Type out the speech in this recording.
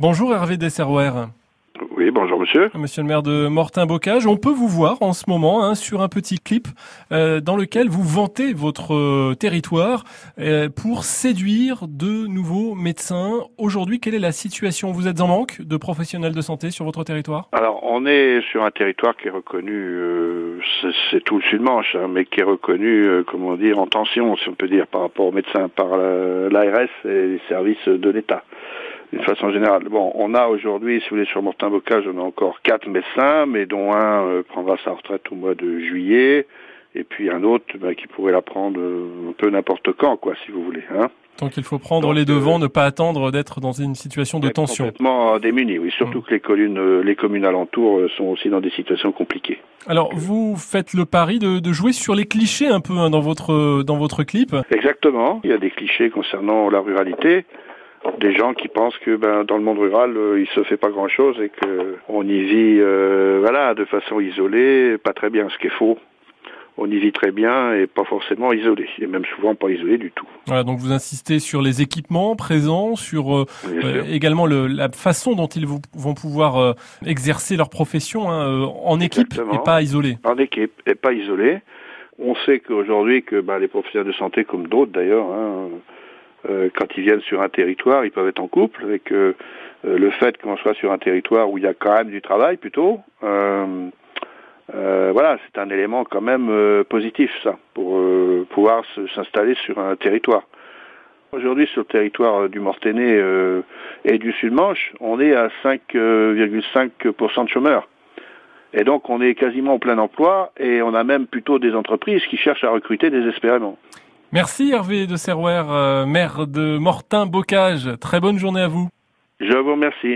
Bonjour Hervé Desserrouer. Oui, bonjour monsieur. Monsieur le maire de Mortin-Bocage, on peut vous voir en ce moment hein, sur un petit clip euh, dans lequel vous vantez votre euh, territoire euh, pour séduire de nouveaux médecins. Aujourd'hui, quelle est la situation? Vous êtes en manque de professionnels de santé sur votre territoire? Alors, on est sur un territoire qui est reconnu, c'est tout le sud-manche, hein, mais qui est reconnu, comment dire, en tension, si on peut dire, par rapport aux médecins, par l'ARS et les services de l'État d'une façon générale. Bon, on a aujourd'hui, si vous voulez, sur Mortin-Bocage, on a encore quatre médecins, mais dont un euh, prendra sa retraite au mois de juillet, et puis un autre ben, qui pourrait la prendre euh, un peu n'importe quand, quoi, si vous voulez. Hein. Donc il faut prendre les devants, euh, ne pas attendre d'être dans une situation de tension. Complètement démuni, oui. Surtout mmh. que les communes, les communes alentours sont aussi dans des situations compliquées. Alors vous faites le pari de, de jouer sur les clichés un peu hein, dans votre dans votre clip? Exactement. Il y a des clichés concernant la ruralité des gens qui pensent que ben, dans le monde rural, euh, il se fait pas grand-chose et que on y vit euh, voilà, de façon isolée, pas très bien, ce qui est faux. On y vit très bien et pas forcément isolé, et même souvent pas isolé du tout. Voilà, donc vous insistez sur les équipements présents, sur euh, également le, la façon dont ils vont pouvoir exercer leur profession hein, en équipe et pas isolé. En équipe et pas isolé. On sait qu'aujourd'hui que ben, les professionnels de santé, comme d'autres d'ailleurs, hein, euh, quand ils viennent sur un territoire, ils peuvent être en couple, avec euh, euh, le fait qu'on soit sur un territoire où il y a quand même du travail plutôt. voilà, c'est un élément quand même positif, ça, pour pouvoir s'installer sur un territoire. Aujourd'hui, sur le territoire du Mortainais et du Sud-Manche, on est à 5,5% de chômeurs. Et donc, on est quasiment au plein emploi et on a même plutôt des entreprises qui cherchent à recruter désespérément. Merci Hervé de Serrouer, euh, maire de Mortin-Bocage. Très bonne journée à vous. Je vous remercie.